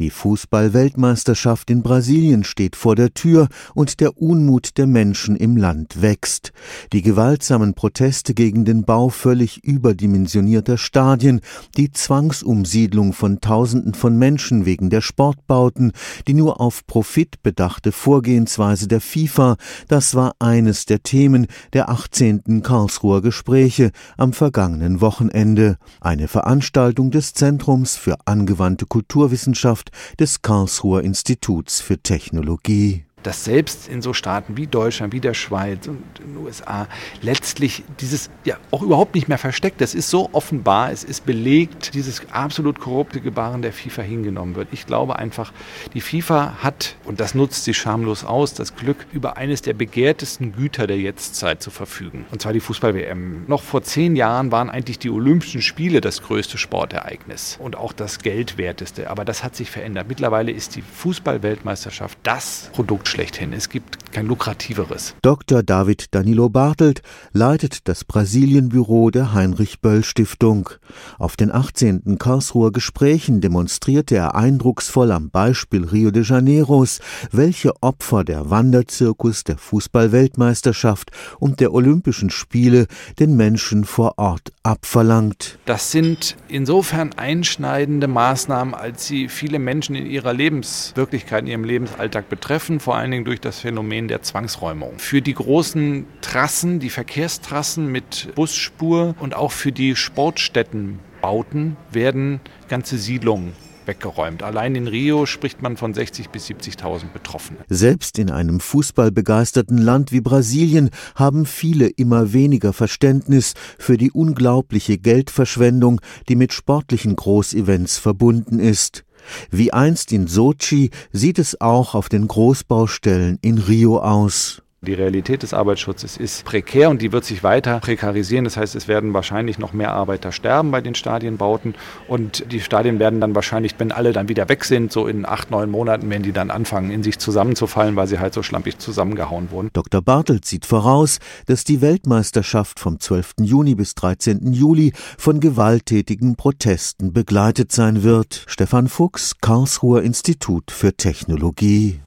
Die Fußball-Weltmeisterschaft in Brasilien steht vor der Tür und der Unmut der Menschen im Land wächst. Die gewaltsamen Proteste gegen den Bau völlig überdimensionierter Stadien, die Zwangsumsiedlung von Tausenden von Menschen wegen der Sportbauten, die nur auf Profit bedachte Vorgehensweise der FIFA, das war eines der Themen der 18. Karlsruher Gespräche am vergangenen Wochenende. Eine Veranstaltung des Zentrums für angewandte Kulturwissenschaft des Karlsruher Instituts für Technologie dass selbst in so Staaten wie Deutschland, wie der Schweiz und den USA letztlich dieses ja auch überhaupt nicht mehr versteckt. Das ist so offenbar, es ist belegt, dieses absolut korrupte Gebaren der FIFA hingenommen wird. Ich glaube einfach, die FIFA hat, und das nutzt sie schamlos aus, das Glück, über eines der begehrtesten Güter der Jetztzeit zu verfügen. Und zwar die Fußball-WM. Noch vor zehn Jahren waren eigentlich die Olympischen Spiele das größte Sportereignis und auch das geldwerteste. Aber das hat sich verändert. Mittlerweile ist die Fußball-Weltmeisterschaft das Produkt schlechthin. Es gibt kein lukrativeres. Dr. David Danilo Bartelt leitet das Brasilienbüro der Heinrich Böll Stiftung. Auf den 18. Karlsruher Gesprächen demonstrierte er eindrucksvoll am Beispiel Rio de Janeiros, welche Opfer der Wanderzirkus der Fußball-Weltmeisterschaft und der Olympischen Spiele den Menschen vor Ort abverlangt. Das sind insofern einschneidende Maßnahmen, als sie viele Menschen in ihrer Lebenswirklichkeit, in ihrem Lebensalltag betreffen, vor allen Dingen durch das Phänomen der Zwangsräumung. Für die großen Trassen, die Verkehrstrassen mit Busspur und auch für die Sportstättenbauten werden ganze Siedlungen weggeräumt. Allein in Rio spricht man von 60.000 bis 70.000 Betroffenen. Selbst in einem fußballbegeisterten Land wie Brasilien haben viele immer weniger Verständnis für die unglaubliche Geldverschwendung, die mit sportlichen Großevents verbunden ist. Wie einst in Sochi sieht es auch auf den Großbaustellen in Rio aus. Die Realität des Arbeitsschutzes ist prekär und die wird sich weiter prekarisieren. Das heißt, es werden wahrscheinlich noch mehr Arbeiter sterben bei den Stadienbauten und die Stadien werden dann wahrscheinlich, wenn alle dann wieder weg sind, so in acht, neun Monaten, wenn die dann anfangen, in sich zusammenzufallen, weil sie halt so schlampig zusammengehauen wurden. Dr. Bartelt sieht voraus, dass die Weltmeisterschaft vom 12. Juni bis 13. Juli von gewalttätigen Protesten begleitet sein wird. Stefan Fuchs, Karlsruher Institut für Technologie.